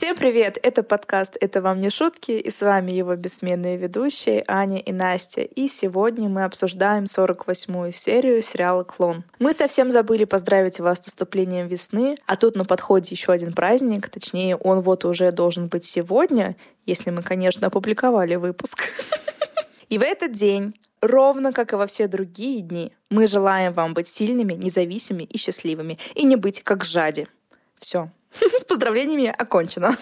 Всем привет! Это подкаст «Это вам не шутки» и с вами его бессменные ведущие Аня и Настя. И сегодня мы обсуждаем 48-ю серию сериала «Клон». Мы совсем забыли поздравить вас с наступлением весны, а тут на подходе еще один праздник, точнее он вот уже должен быть сегодня, если мы, конечно, опубликовали выпуск. И в этот день Ровно как и во все другие дни, мы желаем вам быть сильными, независимыми и счастливыми, и не быть как жади. Все. С поздравлениями окончено.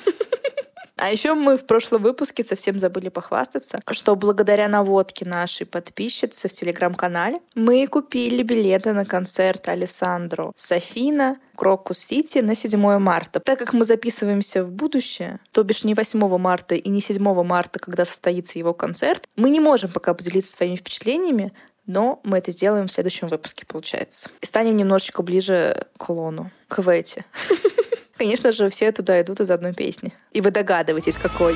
А еще мы в прошлом выпуске совсем забыли похвастаться, что благодаря наводке нашей подписчицы в телеграм-канале мы купили билеты на концерт Александру Софина Крокус Сити на 7 марта. Так как мы записываемся в будущее, то бишь не 8 марта и не 7 марта, когда состоится его концерт, мы не можем пока поделиться своими впечатлениями, но мы это сделаем в следующем выпуске, получается. И станем немножечко ближе к Лону, к Вете. Конечно же, все туда идут из одной песни. И вы догадываетесь, какой.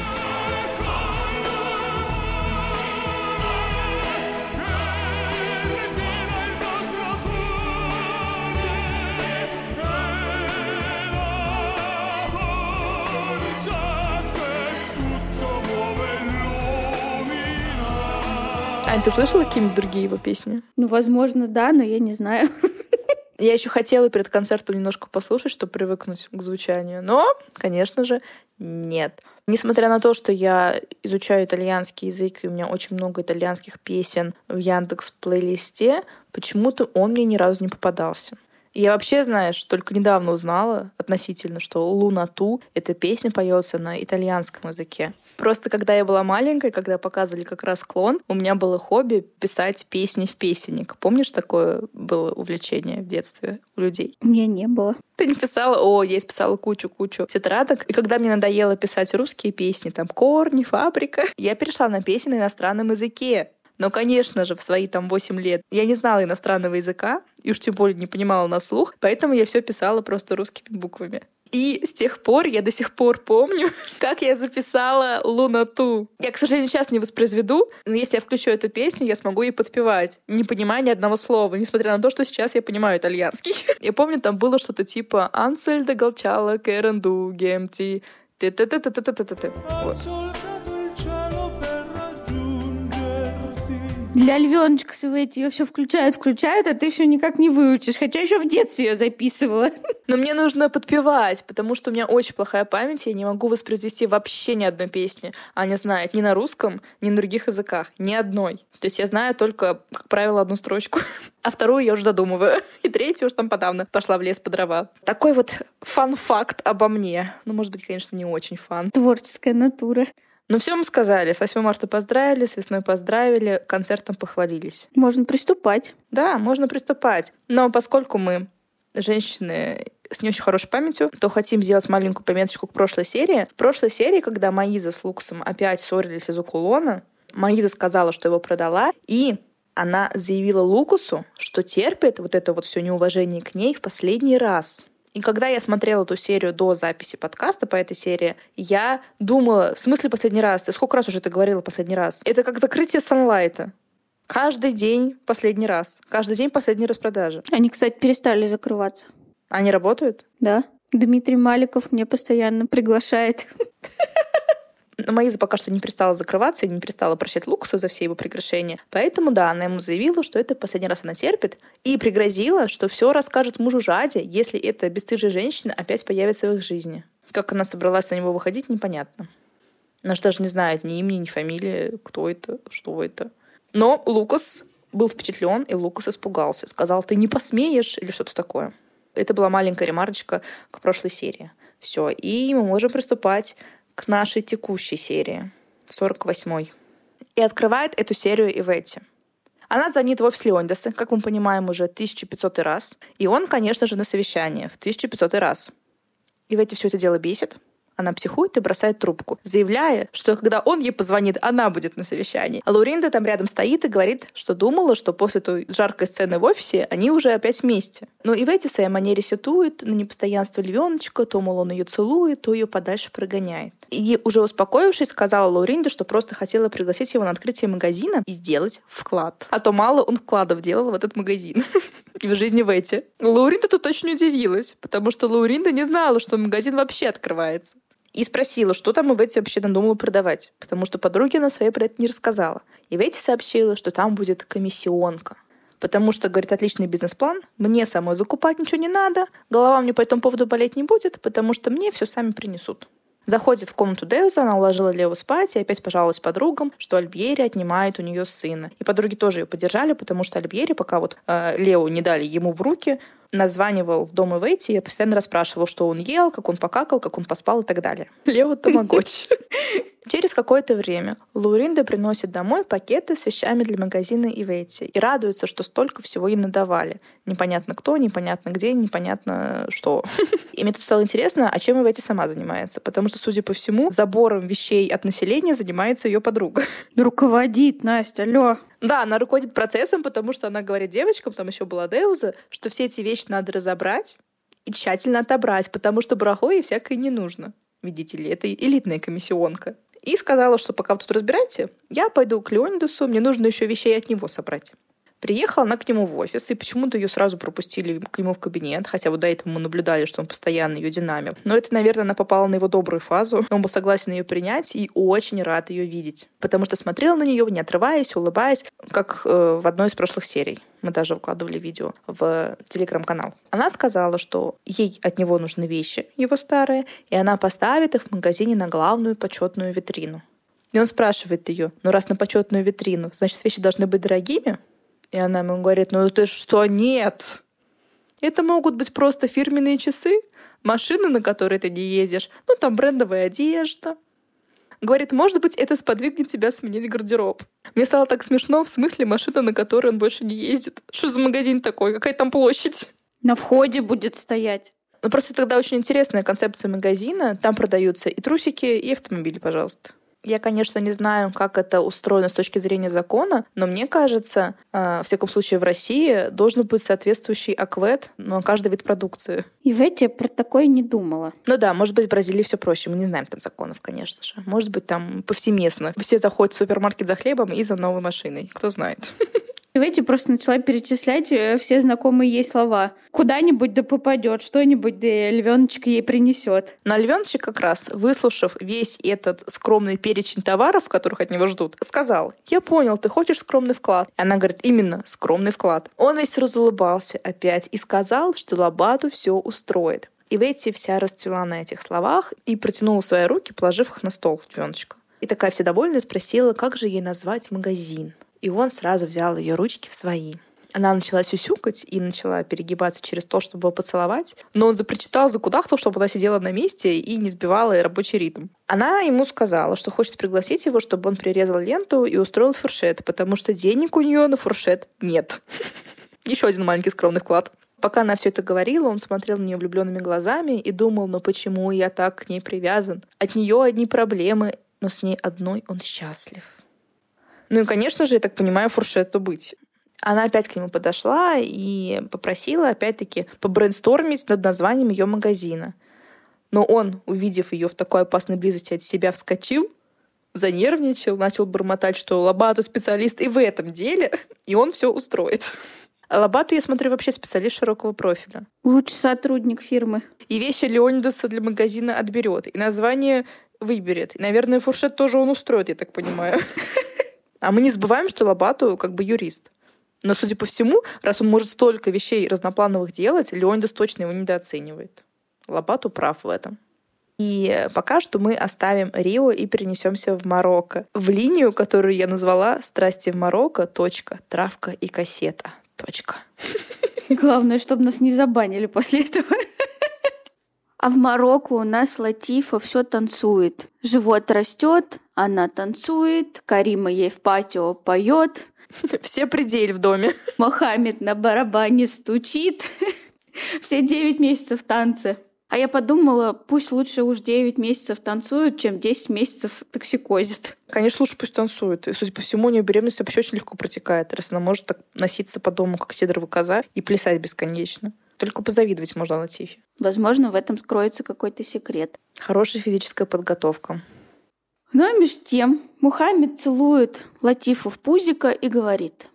Ань, ты слышала какие-нибудь другие его песни? Ну, возможно, да, но я не знаю. Я еще хотела перед концертом немножко послушать, чтобы привыкнуть к звучанию, но, конечно же, нет. Несмотря на то, что я изучаю итальянский язык, и у меня очень много итальянских песен в Яндекс плейлисте, почему-то он мне ни разу не попадался. Я вообще, знаешь, только недавно узнала относительно, что «Луна Ту» — эта песня поется на итальянском языке. Просто когда я была маленькой, когда показывали как раз клон, у меня было хобби писать песни в песенник. Помнишь, такое было увлечение в детстве у людей? У меня не было. Ты не писала? О, я писала кучу-кучу тетрадок. И когда мне надоело писать русские песни, там «Корни», «Фабрика», я перешла на песни на иностранном языке. Но, конечно же, в свои там 8 лет я не знала иностранного языка, и уж тем более не понимала на слух, поэтому я все писала просто русскими буквами. И с тех пор я до сих пор помню, как я записала лунату. Я, к сожалению, сейчас не воспроизведу, но если я включу эту песню, я смогу ей подпевать, не понимая ни одного слова, несмотря на то, что сейчас я понимаю итальянский. Я помню, там было что-то типа «Ансель де Галчала Керенду Гемти». Вот. Для львеночка Свети ее все включают, включают, а ты все никак не выучишь. Хотя еще в детстве ее записывала. Но мне нужно подпевать, потому что у меня очень плохая память, я не могу воспроизвести вообще ни одной песни. Аня знает ни на русском, ни на других языках. Ни одной. То есть я знаю только, как правило, одну строчку. А вторую я уже додумываю. И третью уж там подавно пошла в лес по дрова. Такой вот фан-факт обо мне. Ну, может быть, конечно, не очень фан. Творческая натура. Ну, все мы сказали. С 8 марта поздравили, с весной поздравили, концертом похвалились. Можно приступать. Да, можно приступать. Но поскольку мы женщины с не очень хорошей памятью, то хотим сделать маленькую пометочку к прошлой серии. В прошлой серии, когда Маиза с Луксом опять ссорились из-за кулона, Маиза сказала, что его продала, и она заявила Лукусу, что терпит вот это вот все неуважение к ней в последний раз. И когда я смотрела эту серию до записи подкаста по этой серии, я думала, в смысле последний раз? Ты сколько раз уже ты говорила последний раз? Это как закрытие Санлайта. Каждый день последний раз. Каждый день последний распродажи. Они, кстати, перестали закрываться. Они работают? Да. Дмитрий Маликов мне постоянно приглашает. Но Маиза пока что не перестала закрываться и не перестала прощать Лукаса за все его прегрешения. Поэтому, да, она ему заявила, что это последний раз она терпит, и пригрозила, что все расскажет мужу Жаде, если эта бесстыжая женщина опять появится в их жизни. Как она собралась на него выходить, непонятно. Она же даже не знает ни имени, ни фамилии, кто это, что это. Но Лукас был впечатлен, и Лукас испугался. Сказал, ты не посмеешь или что-то такое. Это была маленькая ремарочка к прошлой серии. Все, и мы можем приступать к нашей текущей серии, 48-й. И открывает эту серию Иветти. Она звонит в офис Леондеса, как мы понимаем, уже 1500 раз. И он, конечно же, на совещание в 1500 раз. Иветти все это дело бесит. Она психует и бросает трубку, заявляя, что когда он ей позвонит, она будет на совещании. А Луринда там рядом стоит и говорит, что думала, что после той жаркой сцены в офисе они уже опять вместе. Но и в эти своей манере сетует на непостоянство львеночка, то, мол, он ее целует, то ее подальше прогоняет. И уже успокоившись, сказала Лауринде, что просто хотела пригласить его на открытие магазина и сделать вклад. А то мало он вкладов делал в этот магазин. И в жизни в эти. Лауринда тут очень удивилась, потому что Лауринда не знала, что магазин вообще открывается. И спросила, что там Иветти вообще надумала продавать, потому что подруге она своей про это не рассказала. Иветти сообщила, что там будет комиссионка. Потому что, говорит, отличный бизнес-план, мне самой закупать ничего не надо, голова мне по этому поводу болеть не будет, потому что мне все сами принесут. Заходит в комнату Деуза, она уложила Леву спать и опять пожаловалась подругам, что Альбьери отнимает у нее сына. И подруги тоже ее поддержали, потому что Альбьери, пока вот э, Лео не дали ему в руки, названивал в дом и постоянно расспрашивал, что он ел, как он покакал, как он поспал и так далее. Лео Тамагочи. Через какое-то время Луринда приносит домой пакеты с вещами для магазина Ивейти и радуется, что столько всего ей надавали. Непонятно кто, непонятно где, непонятно что. И мне тут стало интересно, а чем Ивейти сама занимается? Потому что, судя по всему, забором вещей от населения занимается ее подруга. Руководит, Настя, алло. Да, она руководит процессом, потому что она говорит девочкам, там еще была Деуза, что все эти вещи надо разобрать и тщательно отобрать, потому что барахло ей всякое не нужно. Видите ли, это элитная комиссионка. И сказала, что пока вы тут разбираете, я пойду к Леонидусу, мне нужно еще вещей от него собрать. Приехала она к нему в офис, и почему-то ее сразу пропустили к нему в кабинет, хотя вот до этого мы наблюдали, что он постоянно ее динамил. Но это, наверное, она попала на его добрую фазу. Он был согласен ее принять и очень рад ее видеть, потому что смотрел на нее, не отрываясь, улыбаясь, как э, в одной из прошлых серий. Мы даже выкладывали видео в телеграм-канал. Она сказала, что ей от него нужны вещи, его старые, и она поставит их в магазине на главную почетную витрину. И он спрашивает ее, ну раз на почетную витрину, значит, вещи должны быть дорогими? И она ему говорит, ну ты что, нет. Это могут быть просто фирменные часы, машины, на которые ты не ездишь, ну там брендовая одежда. Говорит, может быть, это сподвигнет тебя сменить гардероб. Мне стало так смешно, в смысле машина, на которой он больше не ездит. Что за магазин такой? Какая там площадь? На входе будет стоять. Ну, просто тогда очень интересная концепция магазина. Там продаются и трусики, и автомобили, пожалуйста. Я, конечно, не знаю, как это устроено с точки зрения закона, но мне кажется, э, в всяком случае в России должен быть соответствующий аквет на каждый вид продукции. И в эти про такое не думала. Ну да, может быть, в Бразилии все проще. Мы не знаем там законов, конечно же. Может быть, там повсеместно. Все заходят в супермаркет за хлебом и за новой машиной. Кто знает. Давайте просто начала перечислять э, все знакомые ей слова. Куда-нибудь да попадет, что-нибудь да львеночек ей принесет. На львеночек как раз, выслушав весь этот скромный перечень товаров, которых от него ждут, сказал, я понял, ты хочешь скромный вклад. Она говорит, именно, скромный вклад. Он весь разулыбался опять и сказал, что Лобату все устроит. И Ветти вся расцвела на этих словах и протянула свои руки, положив их на стол львеночка. И такая вся довольная спросила, как же ей назвать магазин и он сразу взял ее ручки в свои. Она начала сюсюкать и начала перегибаться через то, чтобы его поцеловать, но он запрочитал, закудахтал, чтобы она сидела на месте и не сбивала рабочий ритм. Она ему сказала, что хочет пригласить его, чтобы он прирезал ленту и устроил фуршет, потому что денег у нее на фуршет нет. Еще один маленький скромный вклад. Пока она все это говорила, он смотрел на нее влюбленными глазами и думал, ну почему я так к ней привязан? От нее одни проблемы, но с ней одной он счастлив. Ну и, конечно же, я так понимаю, фуршету быть. Она опять к нему подошла и попросила, опять-таки, побрейнстормить над названием ее магазина. Но он, увидев ее в такой опасной близости от себя, вскочил, занервничал, начал бормотать, что Лобату специалист и в этом деле, и он все устроит. А Лобату, я смотрю, вообще специалист широкого профиля. Лучший сотрудник фирмы. И вещи Леонидаса для магазина отберет, и название выберет. И, наверное, фуршет тоже он устроит, я так понимаю. А мы не забываем, что Лобату как бы юрист. Но, судя по всему, раз он может столько вещей разноплановых делать, Леонидас точно его недооценивает. Лобату прав в этом. И пока что мы оставим Рио и перенесемся в Марокко. В линию, которую я назвала «Страсти в Марокко. Точка. Травка и кассета. Точка». Главное, чтобы нас не забанили после этого. А в Марокко у нас Латифа все танцует. Живот растет, она танцует, Карима ей в патио поет. Все при деле в доме. Мохаммед на барабане стучит. Все девять месяцев танцы. А я подумала, пусть лучше уж 9 месяцев танцуют, чем 10 месяцев токсикозит. Конечно, лучше пусть танцуют. И, судя по всему, у нее беременность вообще очень легко протекает, раз она может так носиться по дому, как сидорова коза, и плясать бесконечно. Только позавидовать можно Латифе. Возможно, в этом скроется какой-то секрет. Хорошая физическая подготовка. Но меж тем Мухаммед целует Латифу в пузико и говорит,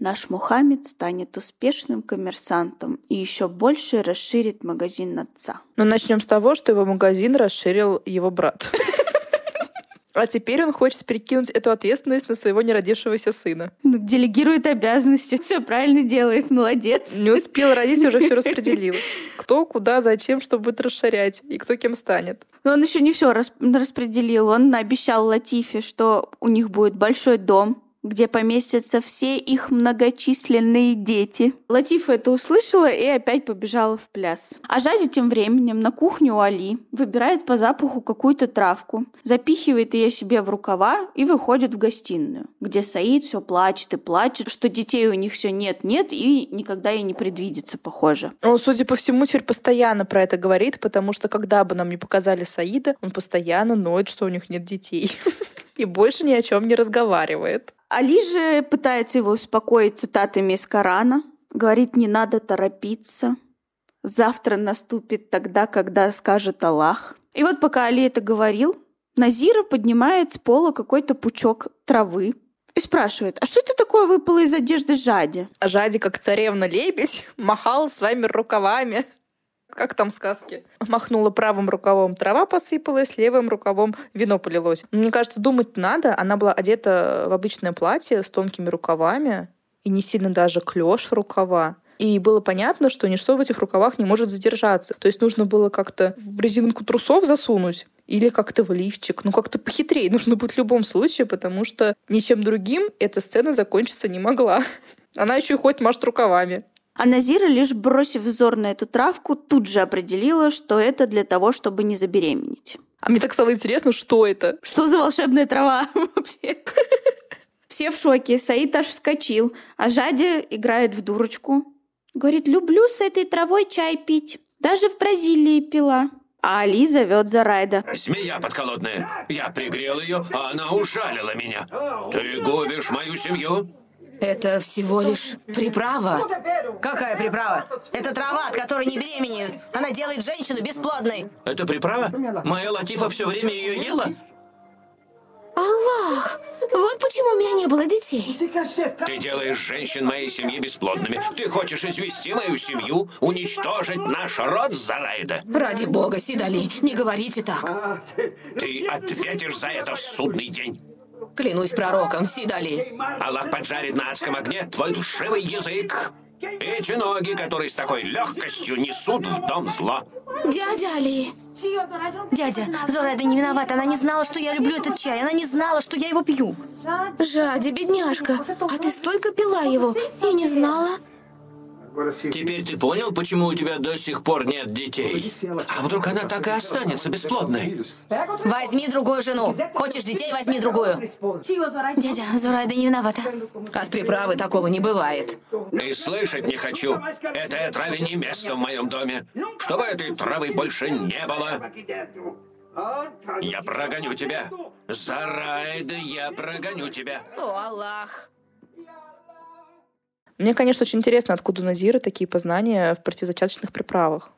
Наш Мухаммед станет успешным коммерсантом и еще больше расширит магазин отца. Но начнем с того, что его магазин расширил его брат. А теперь он хочет перекинуть эту ответственность на своего неродившегося сына. Ну, делегирует обязанности, все правильно делает, молодец. Не успел родить, уже все распределил. Кто, куда, зачем, что будет расширять, и кто кем станет. Но он еще не все распределил. Он обещал Латифе, что у них будет большой дом, где поместятся все их многочисленные дети. Латифа это услышала и опять побежала в пляс. А Жади тем временем на кухню у Али выбирает по запаху какую-то травку, запихивает ее себе в рукава и выходит в гостиную, где Саид все плачет и плачет, что детей у них все нет-нет и никогда и не предвидится, похоже. Он, судя по всему, теперь постоянно про это говорит, потому что когда бы нам не показали Саида, он постоянно ноет, что у них нет детей. И больше ни о чем не разговаривает. Али же пытается его успокоить цитатами из Корана. Говорит, не надо торопиться. Завтра наступит тогда, когда скажет Аллах. И вот пока Али это говорил, Назира поднимает с пола какой-то пучок травы и спрашивает, а что это такое выпало из одежды Жади? А Жади, как царевна-лебедь, махал своими рукавами как там в сказке? Махнула правым рукавом, трава посыпалась, левым рукавом вино полилось. Мне кажется, думать надо. Она была одета в обычное платье с тонкими рукавами и не сильно даже клеш рукава. И было понятно, что ничто в этих рукавах не может задержаться. То есть нужно было как-то в резинку трусов засунуть или как-то в лифчик. Ну, как-то похитрее нужно будет в любом случае, потому что ничем другим эта сцена закончиться не могла. Она еще и хоть машет рукавами. А Назира, лишь бросив взор на эту травку, тут же определила, что это для того, чтобы не забеременеть. А мне так стало интересно, что это? Что за волшебная трава вообще? Все в шоке, Саид аж вскочил, а Жадя играет в дурочку. Говорит, люблю с этой травой чай пить. Даже в Бразилии пила. А Али зовет за Райда. Змея подколодная. Я пригрел ее, а она ужалила меня. Ты губишь мою семью? Это всего лишь приправа. Какая приправа? Это трава, от которой не беременеют. Она делает женщину бесплодной. Это приправа? Моя Латифа все время ее ела? Аллах! Вот почему у меня не было детей. Ты делаешь женщин моей семьи бесплодными. Ты хочешь извести мою семью, уничтожить наш род Зарайда. Ради бога, Сидали, не говорите так. Ты ответишь за это в судный день. Клянусь пророком, Сидали. Аллах поджарит на адском огне твой душевый язык. Эти ноги, которые с такой легкостью несут в дом зло. Дядя Али. Дядя, Зорайда не виновата. Она не знала, что я люблю этот чай. Она не знала, что я его пью. Жади, бедняжка. А ты столько пила его и не знала? Теперь ты понял, почему у тебя до сих пор нет детей? А вдруг она так и останется бесплодной? Возьми другую жену. Хочешь детей, возьми другую. Дядя, Зурайда не виновата. От приправы такого не бывает. И слышать не хочу. Этой траве не место в моем доме. Чтобы этой травы больше не было. Я прогоню тебя. Зарайда, я прогоню тебя. О, Аллах. Мне, конечно, очень интересно, откуда у Назира такие познания в противозачаточных приправах.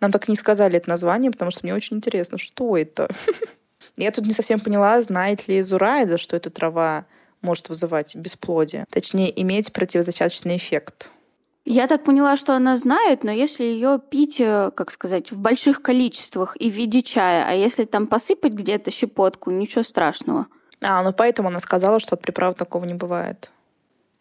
Нам так и не сказали это название, потому что мне очень интересно, что это. Я тут не совсем поняла, знает ли Зурайда, что эта трава может вызывать бесплодие. Точнее, иметь противозачаточный эффект. Я так поняла, что она знает, но если ее пить, э, как сказать, в больших количествах и в виде чая, а если там посыпать где-то щепотку, ничего страшного. А, ну поэтому она сказала, что от приправ такого не бывает.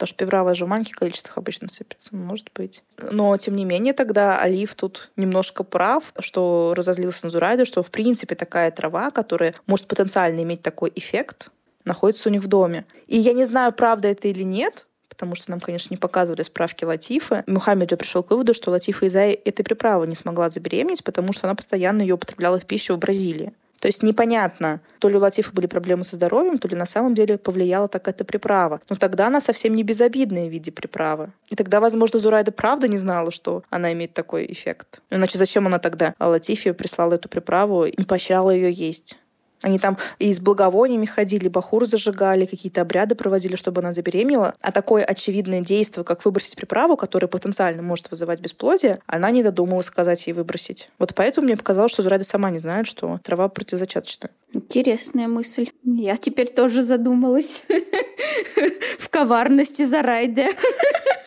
Потому что пивравая же в маленьких количествах обычно сыпется, может быть. Но, тем не менее, тогда Алиф тут немножко прав, что разозлился на Зурайда, что, в принципе, такая трава, которая может потенциально иметь такой эффект, находится у них в доме. И я не знаю, правда это или нет, потому что нам, конечно, не показывали справки Латифы. Мухаммед же пришел к выводу, что Латифа из-за этой приправы не смогла забеременеть, потому что она постоянно ее употребляла в пищу в Бразилии. То есть непонятно, то ли у Латифа были проблемы со здоровьем, то ли на самом деле повлияла так эта приправа. Но тогда она совсем не безобидная в виде приправы. И тогда, возможно, Зурайда правда не знала, что она имеет такой эффект. Иначе зачем она тогда Латифе прислала эту приправу и поощряла ее есть? Они там и с благовониями ходили, бахур зажигали, какие-то обряды проводили, чтобы она забеременела. А такое очевидное действие, как выбросить приправу, которая потенциально может вызывать бесплодие, она не додумалась сказать ей выбросить. Вот поэтому мне показалось, что Зурайда сама не знает, что трава противозачаточная. Интересная мысль. Я теперь тоже задумалась. В коварности Зарайда.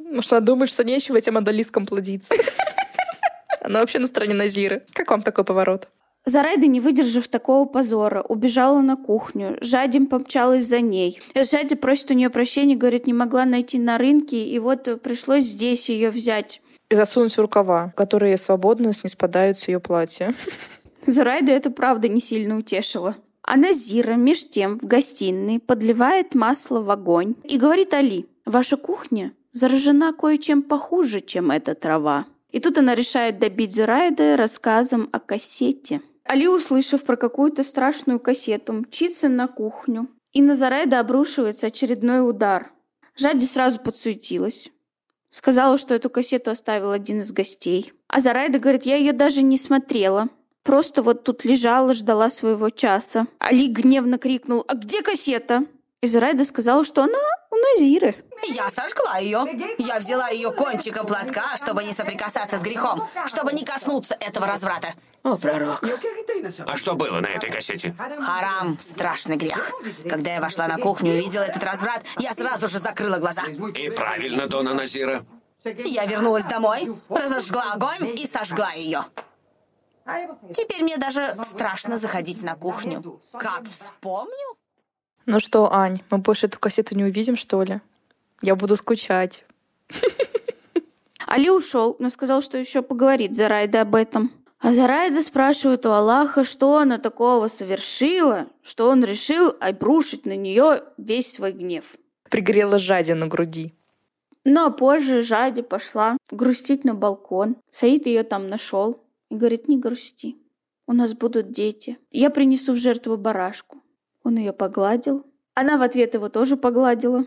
Может, она думает, что нечего этим адалискам плодиться. Она вообще на стороне Назиры. Как вам такой поворот? Зарайда, не выдержав такого позора, убежала на кухню. Жадим помчалась за ней. Жадя просит у нее прощения, говорит, не могла найти на рынке, и вот пришлось здесь ее взять. И засунуть в рукава, которые свободно с не спадают с ее платья. Зарайда это правда не сильно утешила. А Назира меж тем в гостиной подливает масло в огонь и говорит Али, «Ваша кухня заражена кое-чем похуже, чем эта трава». И тут она решает добить Зурайда рассказом о кассете. Али, услышав про какую-то страшную кассету, мчится на кухню. И на Зарайда обрушивается очередной удар. Жади сразу подсуетилась. Сказала, что эту кассету оставил один из гостей. А Зарайда говорит, я ее даже не смотрела. Просто вот тут лежала, ждала своего часа. Али гневно крикнул, а где кассета? И Зарайда сказала, что она у Назиры. Я сожгла ее. Я взяла ее кончиком платка, чтобы не соприкасаться с грехом, чтобы не коснуться этого разврата. О, пророк. А что было на этой кассете? Харам – страшный грех. Когда я вошла на кухню и увидела этот разврат, я сразу же закрыла глаза. И правильно, Дона Назира. Я вернулась домой, разожгла огонь и сожгла ее. Теперь мне даже страшно заходить на кухню. Как вспомню? Ну что, Ань, мы больше эту кассету не увидим, что ли? Я буду скучать. Али ушел, но сказал, что еще поговорит Зарайда об этом. А Зарайда спрашивает у Аллаха, что она такого совершила, что он решил обрушить на нее весь свой гнев. Пригрела Жади на груди. Но позже Жади пошла грустить на балкон. Саид ее там нашел и говорит, не грусти, у нас будут дети. Я принесу в жертву барашку. Он ее погладил. Она в ответ его тоже погладила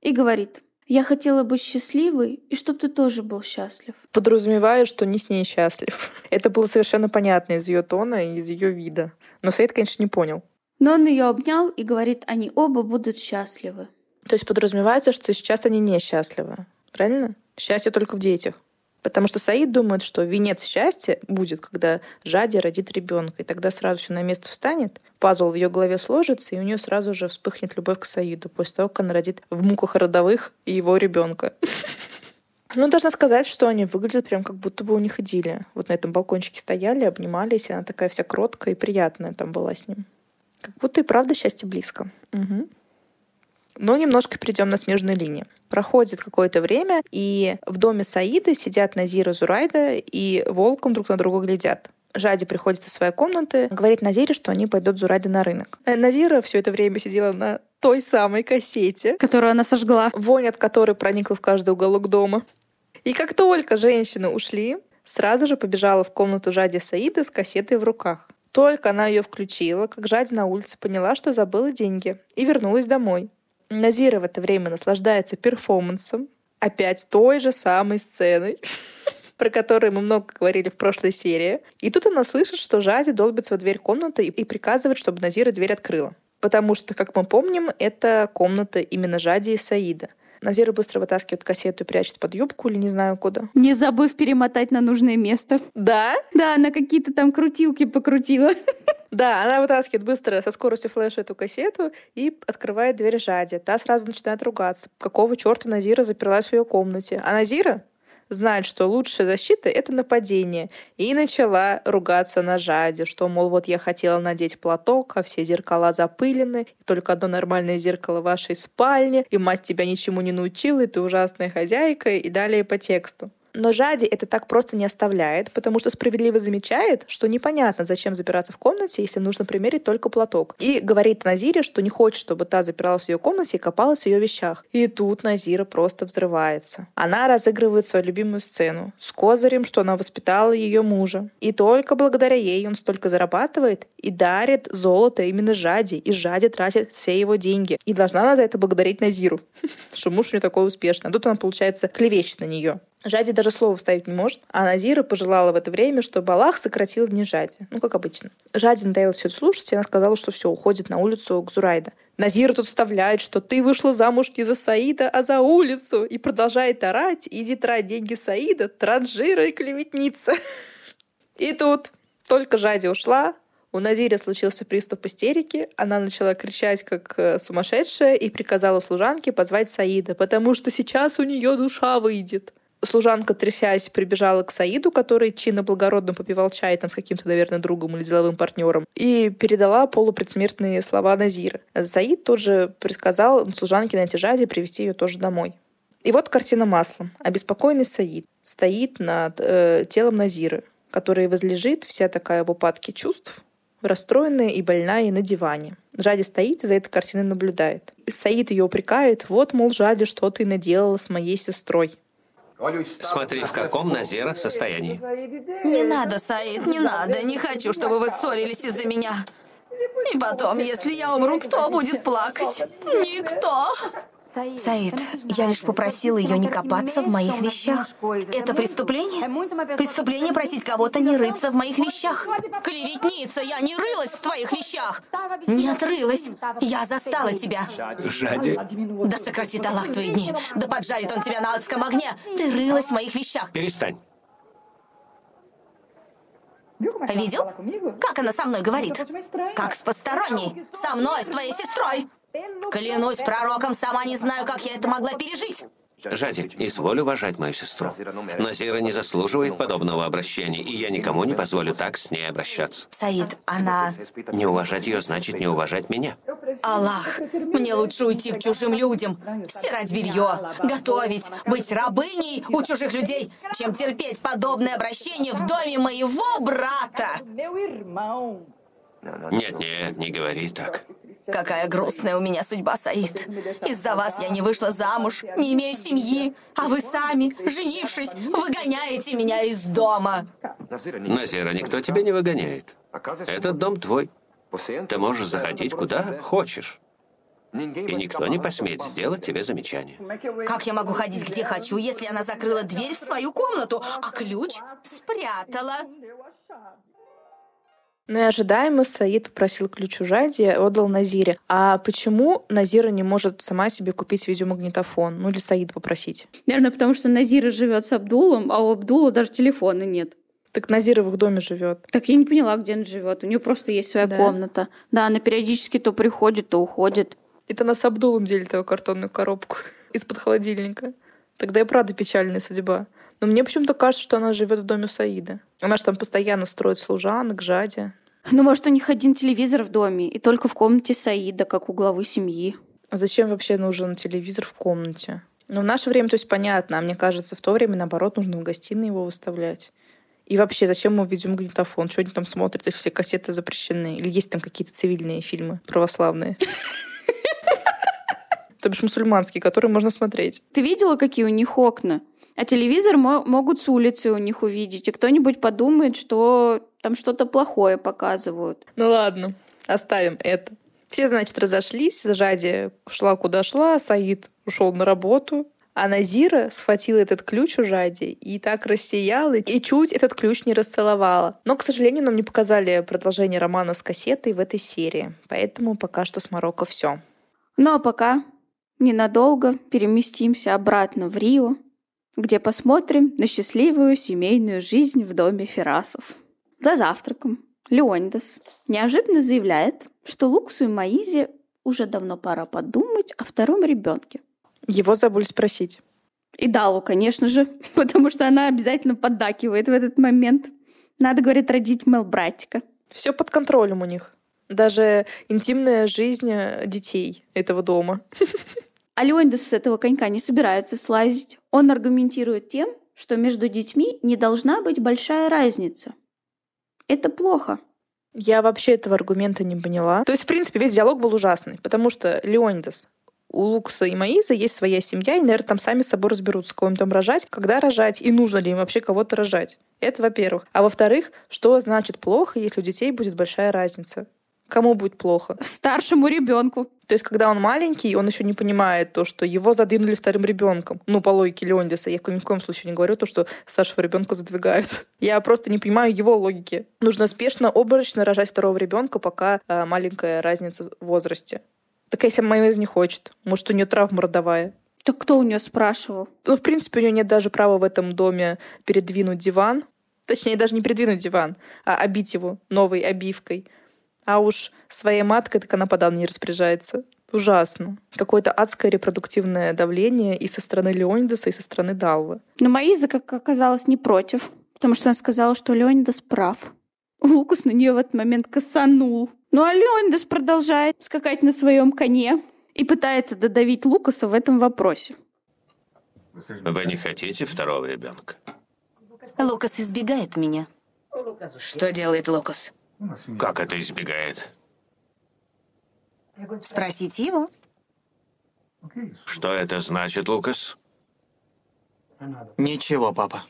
и говорит, я хотела быть счастливой, и чтобы ты тоже был счастлив. Подразумевая, что не с ней счастлив. Это было совершенно понятно из ее тона и из ее вида. Но Саид, конечно, не понял. Но он ее обнял и говорит, они оба будут счастливы. То есть подразумевается, что сейчас они не счастливы. Правильно? Счастье только в детях. Потому что Саид думает, что венец счастья будет, когда Жади родит ребенка, и тогда сразу все на место встанет, пазл в ее голове сложится, и у нее сразу же вспыхнет любовь к Саиду после того, как она родит в муках родовых его ребенка. Ну, должна сказать, что они выглядят прям как будто бы у них идиллия. Вот на этом балкончике стояли, обнимались, и она такая вся кроткая и приятная там была с ним. Как будто и правда счастье близко. Угу. Но немножко перейдем на смежную линию. Проходит какое-то время, и в доме Саиды сидят Назира Зурайда и волком друг на друга глядят. Жади приходит из своей комнаты, говорит Назире, что они пойдут Зурайда на рынок. Э, Назира все это время сидела на той самой кассете, которую она сожгла, вонь от которой проникла в каждый уголок дома. И как только женщины ушли, сразу же побежала в комнату Жади Саида с кассетой в руках. Только она ее включила, как Жади на улице поняла, что забыла деньги, и вернулась домой. Назира в это время наслаждается перформансом, опять той же самой сценой, про которую мы много говорили в прошлой серии. И тут она слышит, что Жади долбится в дверь комнаты и приказывает, чтобы Назира дверь открыла. Потому что, как мы помним, это комната именно Жади и Саида. Назира быстро вытаскивает кассету и прячет под юбку или не знаю куда. Не забыв перемотать на нужное место. Да? Да, она какие-то там крутилки покрутила. Да, она вытаскивает быстро со скоростью флеша эту кассету и открывает дверь Жади. Та сразу начинает ругаться. Какого черта Назира заперлась в ее комнате? А Назира знает, что лучшая защита — это нападение. И начала ругаться на Жаде, что, мол, вот я хотела надеть платок, а все зеркала запылены, и только одно нормальное зеркало в вашей спальне, и мать тебя ничему не научила, и ты ужасная хозяйка, и далее по тексту. Но Жади это так просто не оставляет, потому что справедливо замечает, что непонятно, зачем запираться в комнате, если нужно примерить только платок. И говорит Назире, что не хочет, чтобы та запиралась в ее комнате и копалась в ее вещах. И тут Назира просто взрывается. Она разыгрывает свою любимую сцену с козырем, что она воспитала ее мужа. И только благодаря ей он столько зарабатывает и дарит золото именно Жади. И Жади тратит все его деньги. И должна она за это благодарить Назиру, что муж у нее такой успешный. А тут она, получается, клевещет на нее. Жади даже слова вставить не может, а Назира пожелала в это время, чтобы Аллах сократил дни Жади. Ну, как обычно. Жади надоело все это слушать, и она сказала, что все, уходит на улицу к Зурайда. Назира тут вставляет, что ты вышла замуж не за Саида, а за улицу, и продолжает орать, иди трать деньги Саида, транжира и клеветница. И тут только Жади ушла, у Назири случился приступ истерики, она начала кричать как э, сумасшедшая и приказала служанке позвать Саида, потому что сейчас у нее душа выйдет. Служанка, трясясь, прибежала к Саиду, который чинно благородно попивал чай там с каким-то, наверное, другом или деловым партнером, и передала полупредсмертные слова Назира. Саид тоже предсказал служанке на Тижаде привести ее тоже домой. И вот картина маслом. Обеспокоенный Саид стоит над э, телом Назиры, который возлежит, вся такая в упадке чувств, расстроенная и больная на диване. Жади стоит и за этой картиной наблюдает. Саид ее упрекает, вот, мол, Жади, что ты наделала с моей сестрой. Смотри, в каком Назира состоянии. Не надо, Саид, не надо. Не хочу, чтобы вы ссорились из-за меня. И потом, если я умру, кто будет плакать? Никто. Саид, я лишь попросила ее не копаться в моих вещах. Это преступление? Преступление просить кого-то не рыться в моих вещах. Клеветница, я не рылась в твоих вещах. Не отрылась. Я застала тебя. Жади, Да сократит Аллах твои дни. Да поджарит он тебя на адском огне. Ты рылась в моих вещах. перестань. Видел? Как она со мной говорит? Как с посторонней. Со мной, с твоей сестрой. Клянусь пророком, сама не знаю, как я это могла пережить. Жади, изволь уважать мою сестру. Назира не заслуживает подобного обращения, и я никому не позволю так с ней обращаться. Саид, она... Не уважать ее значит не уважать меня. Аллах, мне лучше уйти к чужим людям, стирать белье, готовить, быть рабыней у чужих людей, чем терпеть подобное обращение в доме моего брата. Нет, нет, не говори так. Какая грустная у меня судьба, Саид. Из-за вас я не вышла замуж, не имею семьи, а вы сами, женившись, выгоняете меня из дома. Назира, никто тебя не выгоняет. Этот дом твой. Ты можешь заходить куда хочешь. И никто не посмеет сделать тебе замечание. Как я могу ходить где хочу, если она закрыла дверь в свою комнату, а ключ спрятала? Ну и ожидаемо Саид попросил ключ у Жади, отдал Назире. А почему Назира не может сама себе купить видеомагнитофон? Ну или Саид попросить? Наверное, потому что Назира живет с Абдулом, а у Абдула даже телефона нет. Так Назира в их доме живет. Так я не поняла, где она живет. У нее просто есть своя Да? комната. Да, она периодически то приходит, то уходит. Это она с Абдулом делит его картонную коробку из-под холодильника. Тогда и правда печальная судьба. Но мне почему-то кажется, что она живет в доме Саида. Она же там постоянно строит служанок, Жади. Ну, может, у них один телевизор в доме, и только в комнате Саида, как у главы семьи. А зачем вообще нужен телевизор в комнате? Ну, в наше время, то есть, понятно, а мне кажется, в то время, наоборот, нужно в гостиной его выставлять. И вообще, зачем ему видеомагнитофон? Что они там смотрят, если все кассеты запрещены? Или есть там какие-то цивильные фильмы православные? То бишь мусульманские, которые можно смотреть. Ты видела, какие у них окна? А телевизор мо- могут с улицы у них увидеть, и кто-нибудь подумает, что там что-то плохое показывают. Ну ладно, оставим это. Все, значит, разошлись. Жади шла куда шла, Саид ушел на работу. А Назира схватила этот ключ у Жади и так рассияла, и чуть этот ключ не расцеловала. Но, к сожалению, нам не показали продолжение романа с кассетой в этой серии. Поэтому пока что с Марокко все. Ну а пока ненадолго переместимся обратно в Рио, где посмотрим на счастливую семейную жизнь в доме Ферасов. За завтраком Леонидас неожиданно заявляет, что Луксу и Маизе уже давно пора подумать о втором ребенке. Его забыли спросить. И Далу, конечно же, потому что она обязательно поддакивает в этот момент. Надо, говорит, родить Мел братика. Все под контролем у них. Даже интимная жизнь э, детей этого дома. А Леонидас с этого конька не собирается слазить. Он аргументирует тем, что между детьми не должна быть большая разница. Это плохо. Я вообще этого аргумента не поняла. То есть, в принципе, весь диалог был ужасный, потому что Леонидас, у Лукса и Маиза есть своя семья, и, наверное, там сами с собой разберутся, кого им там рожать, когда рожать, и нужно ли им вообще кого-то рожать. Это во-первых. А во-вторых, что значит плохо, если у детей будет большая разница? Кому будет плохо? Старшему ребенку. То есть, когда он маленький, он еще не понимает то, что его задвинули вторым ребенком. Ну, по логике Леондиса. Я ни в коем случае не говорю то, что старшего ребенка задвигают. Я просто не понимаю его логики. Нужно спешно, оборочно рожать второго ребенка, пока э, маленькая разница в возрасте. Так если майонез не хочет, может, у нее травма родовая. Так кто у нее спрашивал? Ну, в принципе, у нее нет даже права в этом доме передвинуть диван. Точнее, даже не передвинуть диван, а обить его новой обивкой. А уж своей маткой так она подавно не распоряжается. Ужасно. Какое-то адское репродуктивное давление и со стороны Леонидаса, и со стороны Далвы. Но Маиза, как оказалось, не против, потому что она сказала, что Леонидас прав. Лукус на нее в этот момент косанул. Ну а Леонидас продолжает скакать на своем коне и пытается додавить Лукаса в этом вопросе. Вы не хотите второго ребенка? Лукас избегает меня. Что делает Лукас? Как это избегает? Спросите его. Что это значит, Лукас? Ничего, папа.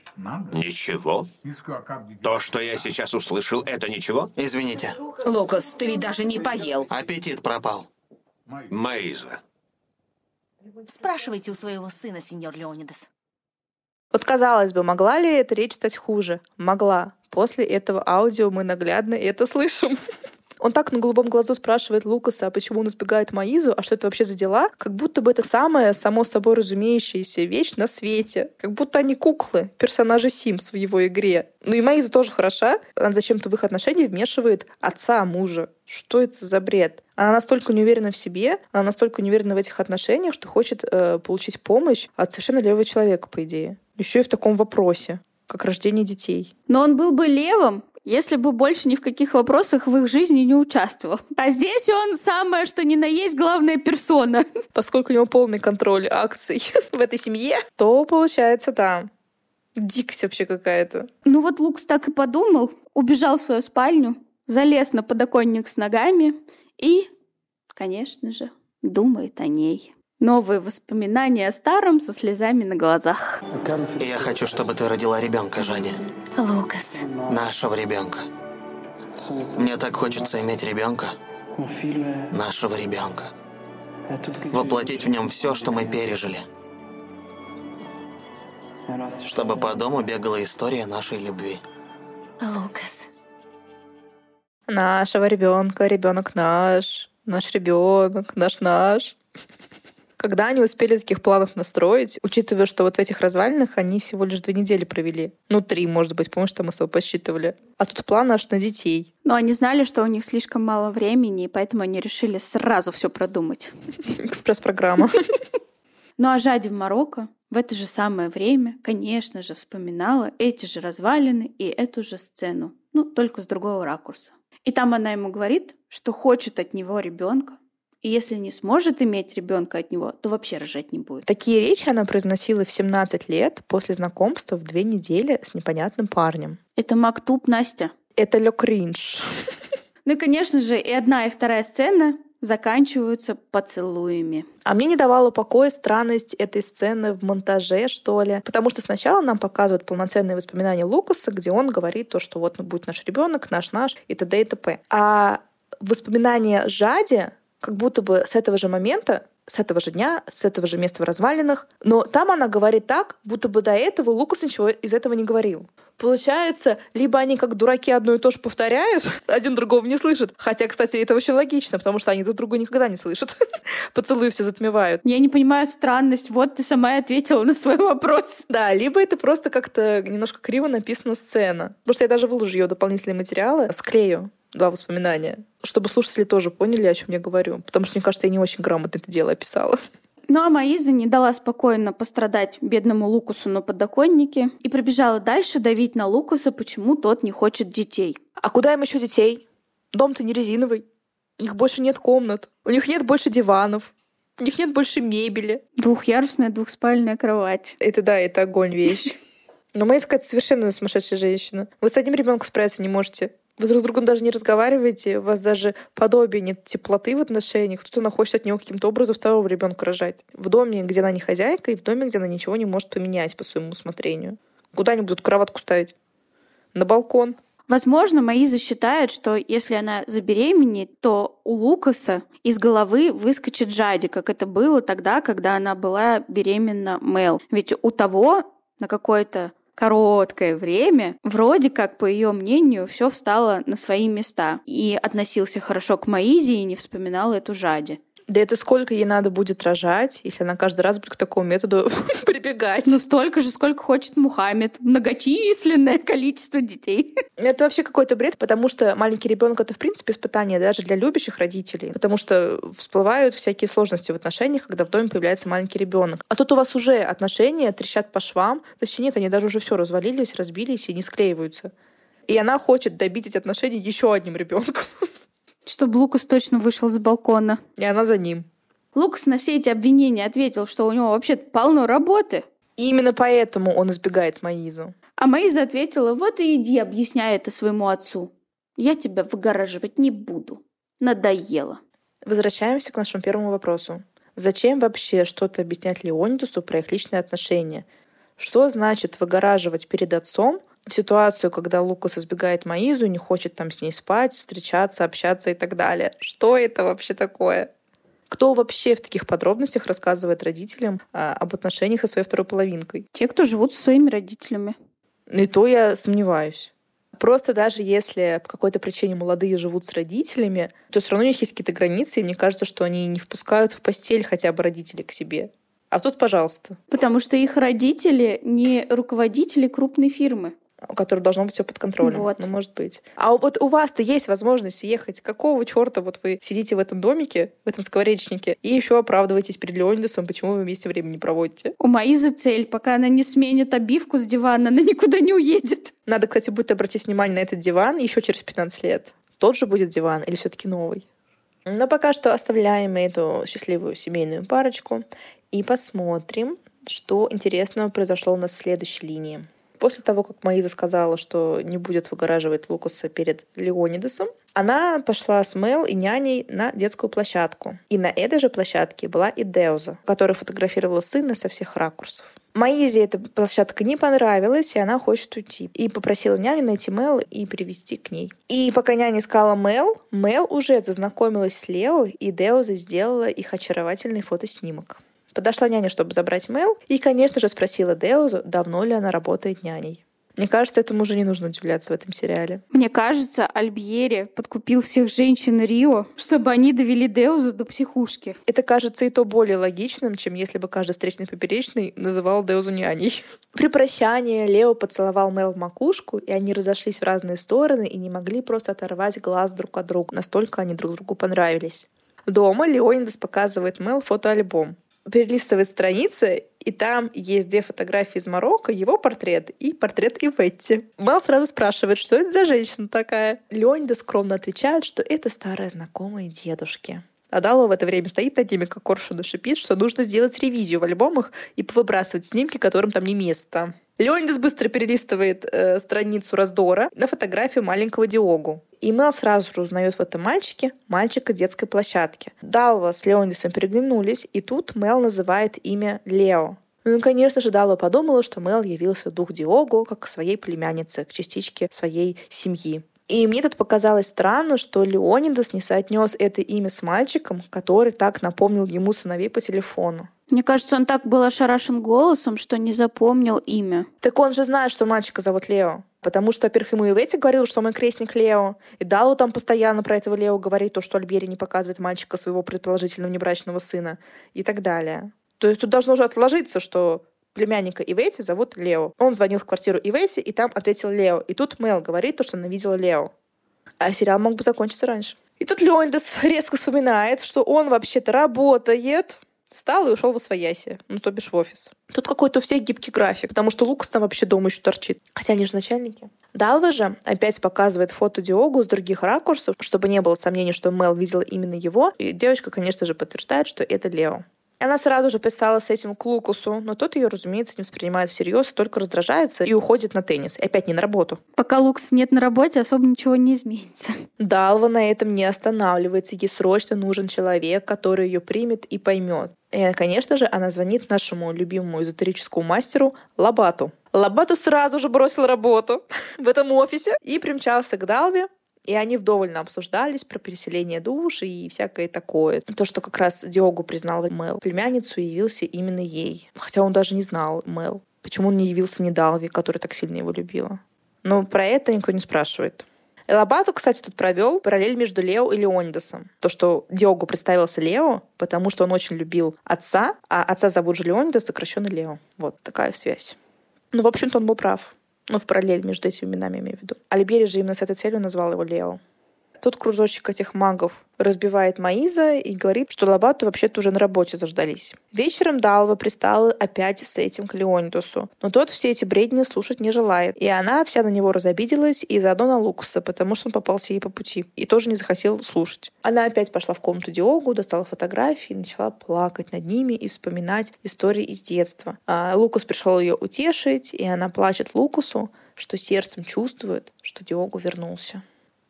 Ничего? То, что я сейчас услышал, это ничего? Извините, Лукас, ты ведь даже не поел. аппетит пропал. Маиза. Спрашивайте у своего сына, сеньор Леонидас. Вот казалось бы, могла ли эта речь стать хуже? Могла. После этого аудио мы наглядно это слышим. Он так на голубом глазу спрашивает Лукаса, а почему он избегает Маизу, а что это вообще за дела, как будто бы это самая само собой разумеющаяся вещь на свете. Как будто они куклы, персонажи Sims в его игре. Ну и Маиза тоже хороша. Она зачем-то в их отношения вмешивает отца мужа. Что это за бред? Она настолько не уверена в себе, она настолько не уверена в этих отношениях, что хочет э, получить помощь от совершенно левого человека, по идее. Еще и в таком вопросе, как рождение детей. Но он был бы левым, если бы больше ни в каких вопросах в их жизни не участвовал. А здесь он самое, что ни на есть, главная персона. Поскольку у него полный контроль акций в этой семье, то получается, да, дикость вообще какая-то. Ну вот Лукс так и подумал, убежал в свою спальню, залез на подоконник с ногами и, конечно же, думает о ней. Новые воспоминания о старом со слезами на глазах. Я хочу, чтобы ты родила ребенка, Жади. Лукас. Нашего ребенка. Мне так хочется иметь ребенка. Нашего ребенка. Воплотить в нем все, что мы пережили. Чтобы по дому бегала история нашей любви. Лукас. Нашего ребенка, ребенок наш, наш ребенок, наш наш. Когда они успели таких планов настроить, учитывая, что вот в этих развалинах они всего лишь две недели провели. Ну, три, может быть, потому что мы с тобой посчитывали. А тут план аж на детей. Но они знали, что у них слишком мало времени, и поэтому они решили сразу все продумать. Экспресс-программа. Ну а Жади в Марокко в это же самое время, конечно же, вспоминала эти же развалины и эту же сцену, ну, только с другого ракурса. И там она ему говорит, что хочет от него ребенка, и если не сможет иметь ребенка от него, то вообще рожать не будет. Такие речи она произносила в 17 лет после знакомства в две недели с непонятным парнем. Это Мактуб Настя. Это Ле Кринж. Ну и, конечно же, и одна, и вторая сцена заканчиваются поцелуями. А мне не давала покоя странность этой сцены в монтаже, что ли. Потому что сначала нам показывают полноценные воспоминания Лукаса, где он говорит то, что вот будет наш ребенок, наш наш и т.д. и т.п. А воспоминания Жади как будто бы с этого же момента, с этого же дня, с этого же места в развалинах. Но там она говорит так, будто бы до этого Лукас ничего из этого не говорил. Получается, либо они как дураки одно и то же повторяют, один другого не слышит. Хотя, кстати, это очень логично, потому что они друг друга никогда не слышат. Поцелуи все затмевают. Я не понимаю странность. Вот ты сама и ответила на свой вопрос. Да, либо это просто как-то немножко криво написана сцена. Потому что я даже выложу ее дополнительные материалы, склею два воспоминания, чтобы слушатели тоже поняли, о чем я говорю. Потому что, мне кажется, я не очень грамотно это дело описала. Ну а Маиза не дала спокойно пострадать бедному Лукусу на подоконнике и прибежала дальше давить на Лукуса, почему тот не хочет детей. А куда им еще детей? Дом-то не резиновый. У них больше нет комнат. У них нет больше диванов. У них нет больше мебели. Двухъярусная двухспальная кровать. Это да, это огонь вещь. Но Маиза какая-то совершенно сумасшедшая женщина. Вы с одним ребенком справиться не можете. Вы друг с другом даже не разговариваете, у вас даже подобия нет теплоты в отношениях. Кто-то она хочет от него каким-то образом второго ребенка рожать. В доме, где она не хозяйка, и в доме, где она ничего не может поменять по своему усмотрению. Куда они будут кроватку ставить? На балкон. Возможно, Маиза считает, что если она забеременеет, то у Лукаса из головы выскочит Джади, как это было тогда, когда она была беременна Мел. Ведь у того на какое-то короткое время, вроде как, по ее мнению, все встало на свои места. И относился хорошо к Маизе и не вспоминал эту Жади. Да это сколько ей надо будет рожать, если она каждый раз будет к такому методу прибегать? Ну, столько же, сколько хочет Мухаммед. Многочисленное количество детей. Это вообще какой-то бред, потому что маленький ребенок это, в принципе, испытание даже для любящих родителей, потому что всплывают всякие сложности в отношениях, когда в доме появляется маленький ребенок. А тут у вас уже отношения трещат по швам, точнее нет, они даже уже все развалились, разбились и не склеиваются. И она хочет добить эти отношения еще одним ребенком. Чтобы Лукас точно вышел с балкона. И она за ним. Лукас на все эти обвинения ответил, что у него вообще полно работы. И именно поэтому он избегает Маизу. А Маиза ответила, вот и иди, объясняй это своему отцу. Я тебя выгораживать не буду. Надоело. Возвращаемся к нашему первому вопросу. Зачем вообще что-то объяснять Леонидусу про их личные отношения? Что значит выгораживать перед отцом, ситуацию, когда Лукас избегает Маизу, не хочет там с ней спать, встречаться, общаться и так далее. Что это вообще такое? Кто вообще в таких подробностях рассказывает родителям а, об отношениях со своей второй половинкой? Те, кто живут со своими родителями. И то я сомневаюсь. Просто даже если по какой-то причине молодые живут с родителями, то все равно у них есть какие-то границы, и мне кажется, что они не впускают в постель хотя бы родителей к себе. А тут, пожалуйста. Потому что их родители не руководители крупной фирмы у которой должно быть все под контролем. Вот. Ну, может быть. А вот у вас-то есть возможность ехать. Какого черта вот вы сидите в этом домике, в этом скворечнике, и еще оправдываетесь перед Леонидасом, почему вы вместе время не проводите? У Маизы цель. Пока она не сменит обивку с дивана, она никуда не уедет. Надо, кстати, будет обратить внимание на этот диван еще через 15 лет. Тот же будет диван или все-таки новый? Но пока что оставляем эту счастливую семейную парочку и посмотрим, что интересного произошло у нас в следующей линии. После того, как Маиза сказала, что не будет выгораживать Лукаса перед Леонидасом, она пошла с Мел и няней на детскую площадку. И на этой же площадке была и Деуза, которая фотографировала сына со всех ракурсов. Маизе эта площадка не понравилась, и она хочет уйти. И попросила няню найти Мел и привести к ней. И пока няня искала Мел, Мел уже зазнакомилась с Лео, и Деуза сделала их очаровательный фотоснимок. Подошла няня, чтобы забрать Мэл, и, конечно же, спросила Деузу, давно ли она работает няней. Мне кажется, этому уже не нужно удивляться в этом сериале. Мне кажется, Альбьери подкупил всех женщин Рио, чтобы они довели Деузу до психушки. Это кажется и то более логичным, чем если бы каждый встречный поперечный называл Деузу няней. При прощании Лео поцеловал Мел в макушку, и они разошлись в разные стороны и не могли просто оторвать глаз друг от друга. Настолько они друг другу понравились. Дома Леонидас показывает Мел фотоальбом перелистывает страницы, и там есть две фотографии из Марокко, его портрет и портрет Иветти. Мал сразу спрашивает, что это за женщина такая. Леонида скромно отвечает, что это старая знакомая дедушки. А Дало в это время стоит над ними, как коршун и шипит, что нужно сделать ревизию в альбомах и повыбрасывать снимки, которым там не место. Леонидас быстро перелистывает э, страницу раздора на фотографию маленького Диогу. И Мел сразу же узнает в этом мальчике мальчика детской площадки. Далва с Леонидасом переглянулись, и тут Мел называет имя Лео. Ну, конечно же, Далва подумала, что Мел явился дух Диогу как к своей племяннице, к частичке своей семьи. И мне тут показалось странно, что Леонидас не соотнес это имя с мальчиком, который так напомнил ему сыновей по телефону. Мне кажется, он так был ошарашен голосом, что не запомнил имя. Так он же знает, что мальчика зовут Лео. Потому что, во-первых, ему и Ветти говорил, что мой крестник Лео. И Далу там постоянно про этого Лео говорит, то, что Альбери не показывает мальчика своего предположительного внебрачного сына. И так далее. То есть тут должно уже отложиться, что племянника Ивети зовут Лео. Он звонил в квартиру Ивети, и там ответил Лео. И тут Мел говорит то, что она видела Лео. А сериал мог бы закончиться раньше. И тут Леонидас резко вспоминает, что он вообще-то работает, Встал и ушел в освояси, ну, то бишь в офис. Тут какой-то у всех гибкий график, потому что Лукас там вообще дома еще торчит. Хотя они же начальники. Далва же опять показывает фото Диогу с других ракурсов, чтобы не было сомнений, что Мел видела именно его. И девочка, конечно же, подтверждает, что это Лео. Она сразу же писала с этим к Лукусу, но тот ее, разумеется, не воспринимает всерьез, только раздражается и уходит на теннис. И опять не на работу. Пока Лукас нет на работе, особо ничего не изменится. Далва на этом не останавливается. Ей срочно нужен человек, который ее примет и поймет. И, конечно же, она звонит нашему любимому эзотерическому мастеру Лабату. Лобату сразу же бросил работу в этом офисе и примчался к Далве, и они вдоволь обсуждались про переселение душ и всякое такое. То, что как раз Диогу признал Мэл племянницу явился именно ей. Хотя он даже не знал Мэл. Почему он не явился не Далви, которая так сильно его любила? Но про это никто не спрашивает. Элабату, кстати, тут провел параллель между Лео и Леонидасом. То, что Диогу представился Лео, потому что он очень любил отца, а отца зовут же Леонидас, сокращенно Лео. Вот такая связь. Ну, в общем-то, он был прав. Ну, в параллель между этими именами, имею в виду. Альбери же именно с этой целью назвал его Лео. Тут кружочек этих магов разбивает Маиза и говорит, что Лабату вообще-то уже на работе заждались. Вечером Далва пристала опять с этим к Леонидусу, но тот все эти бредни слушать не желает. И она вся на него разобиделась и заодно на Лукуса, потому что он попался ей по пути и тоже не захотел слушать. Она опять пошла в комнату Диогу, достала фотографии и начала плакать над ними и вспоминать истории из детства. А Лукус пришел ее утешить, и она плачет Лукусу, что сердцем чувствует, что Диогу вернулся.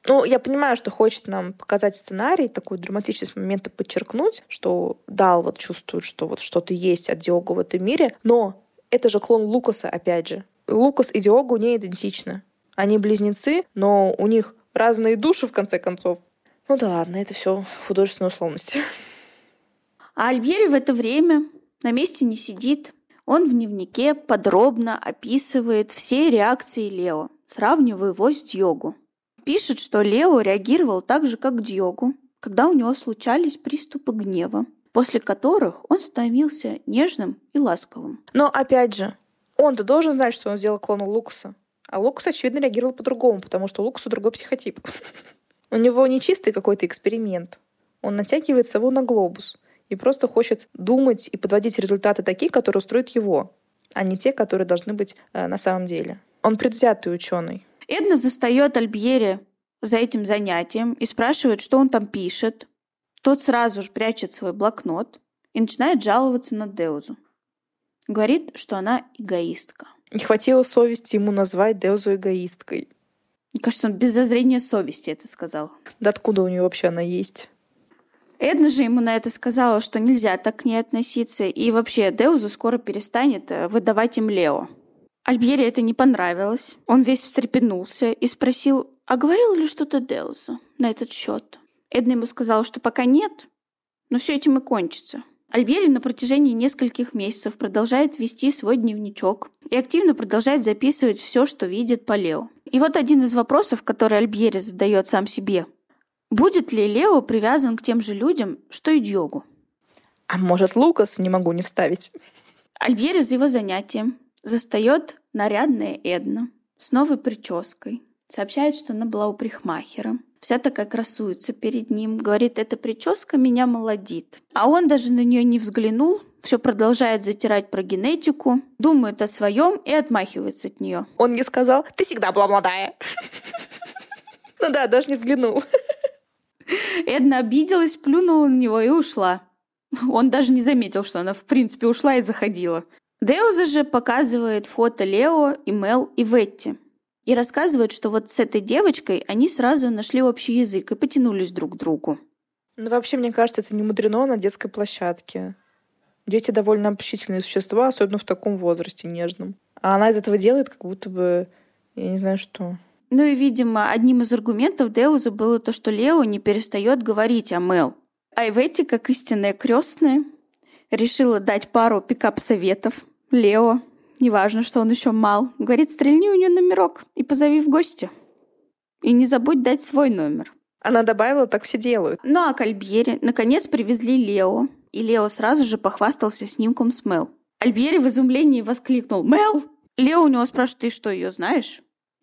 Ну, я понимаю, что хочет нам показать сценарий, такой драматичность момента подчеркнуть, что Дал вот чувствует, что вот что-то есть от Диого в этом мире, но это же клон Лукаса, опять же. Лукас и Диогу не идентичны. Они близнецы, но у них разные души, в конце концов. Ну да ладно, это все художественные условности. А Альбери в это время на месте не сидит. Он в дневнике подробно описывает все реакции Лео, сравнивая его с Дьогу. Пишет, что Лео реагировал так же, как Диогу, когда у него случались приступы гнева, после которых он становился нежным и ласковым. Но опять же, он-то должен знать, что он сделал клону Лукаса. А Лукас, очевидно, реагировал по-другому, потому что у другой психотип. У него не чистый какой-то эксперимент. Он натягивает сову на глобус и просто хочет думать и подводить результаты такие, которые устроят его, а не те, которые должны быть э, на самом деле. Он предвзятый ученый. Эдна застает Альбьери за этим занятием и спрашивает, что он там пишет. Тот сразу же прячет свой блокнот и начинает жаловаться на Деузу. Говорит, что она эгоистка. Не хватило совести ему назвать Деузу эгоисткой. Мне кажется, он без зазрения совести это сказал. Да откуда у нее вообще она есть? Эдна же ему на это сказала, что нельзя так к ней относиться, и вообще Деуза скоро перестанет э, выдавать им Лео. Альбьере это не понравилось. Он весь встрепенулся и спросил, а говорил ли что-то Деуза на этот счет? Эдна ему сказала, что пока нет, но все этим и кончится. Альбери на протяжении нескольких месяцев продолжает вести свой дневничок и активно продолжает записывать все, что видит по Лео. И вот один из вопросов, который Альбери задает сам себе. Будет ли Лео привязан к тем же людям, что и Дьогу? А может, Лукас? Не могу не вставить. Альбери за его занятием Застает нарядная Эдна с новой прической. Сообщает, что она была у прихмахера. Вся такая красуется перед ним. Говорит, эта прическа меня молодит. А он даже на нее не взглянул, все продолжает затирать про генетику, думает о своем и отмахивается от нее. Он не сказал, ты всегда была молодая. Ну да, даже не взглянул. Эдна обиделась, плюнула на него и ушла. Он даже не заметил, что она в принципе ушла и заходила. Деуза же показывает фото Лео и Мел и Ветти. И рассказывает, что вот с этой девочкой они сразу нашли общий язык и потянулись друг к другу. Ну, вообще, мне кажется, это не мудрено на детской площадке. Дети довольно общительные существа, особенно в таком возрасте нежном. А она из этого делает как будто бы, я не знаю что. Ну и, видимо, одним из аргументов Деуза было то, что Лео не перестает говорить о Мел. А Иветти, как истинная крестная, решила дать пару пикап-советов. Лео, неважно, что он еще мал, говорит, стрельни у нее номерок и позови в гости. И не забудь дать свой номер. Она добавила, так все делают. Ну а к Альбьере наконец привезли Лео, и Лео сразу же похвастался снимком с Мел. Альбьери в изумлении воскликнул «Мел!» Лео у него спрашивает, ты что, ее знаешь?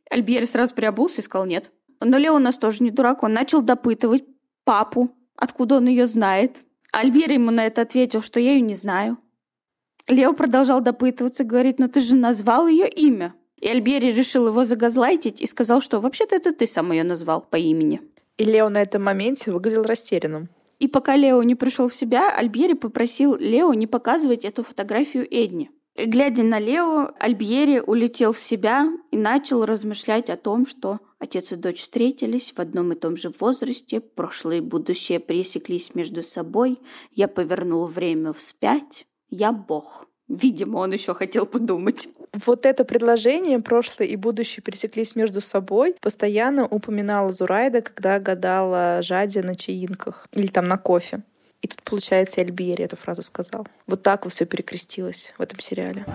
Альбьери сразу приобулся и сказал «нет». Но Лео у нас тоже не дурак, он начал допытывать папу, откуда он ее знает. Альбер ему на это ответил, что я ее не знаю. Лео продолжал допытываться, говорит, но «Ну ты же назвал ее имя. И Альбери решил его загазлайтить и сказал, что вообще-то это ты сам ее назвал по имени. И Лео на этом моменте выглядел растерянным. И пока Лео не пришел в себя, Альбери попросил Лео не показывать эту фотографию Эдни. Глядя на Лео, Альбьери улетел в себя и начал размышлять о том, что Отец и дочь встретились в одном и том же возрасте, прошлое и будущее пересеклись между собой, я повернул время вспять, я Бог. Видимо, он еще хотел подумать. Вот это предложение прошлое и будущее пересеклись между собой. Постоянно упоминала Зурайда, когда гадала Жаде на чаинках или там на кофе. И тут, получается, Альбери эту фразу сказал. Вот так вот все перекрестилось в этом сериале.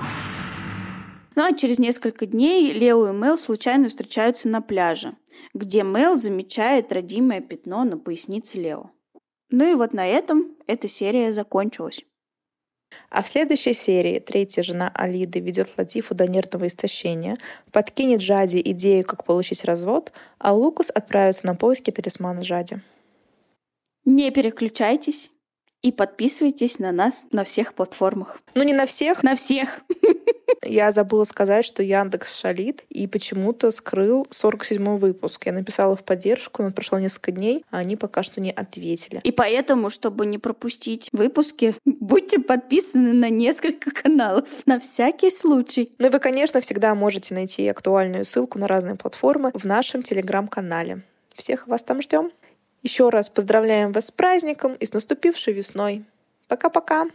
Ну а через несколько дней Лео и Мел случайно встречаются на пляже, где Мел замечает родимое пятно на пояснице Лео. Ну и вот на этом эта серия закончилась. А в следующей серии третья жена Алиды ведет Латифу до нервного истощения, подкинет Жади идею, как получить развод, а Лукас отправится на поиски талисмана Жади. Не переключайтесь и подписывайтесь на нас на всех платформах. Ну не на всех. На всех. Я забыла сказать, что Яндекс шалит и почему-то скрыл 47 выпуск. Я написала в поддержку, но прошло несколько дней, а они пока что не ответили. И поэтому, чтобы не пропустить выпуски, будьте подписаны на несколько каналов на всякий случай. Ну и вы, конечно, всегда можете найти актуальную ссылку на разные платформы в нашем телеграм-канале. Всех вас там ждем. Еще раз поздравляем вас с праздником и с наступившей весной. Пока-пока!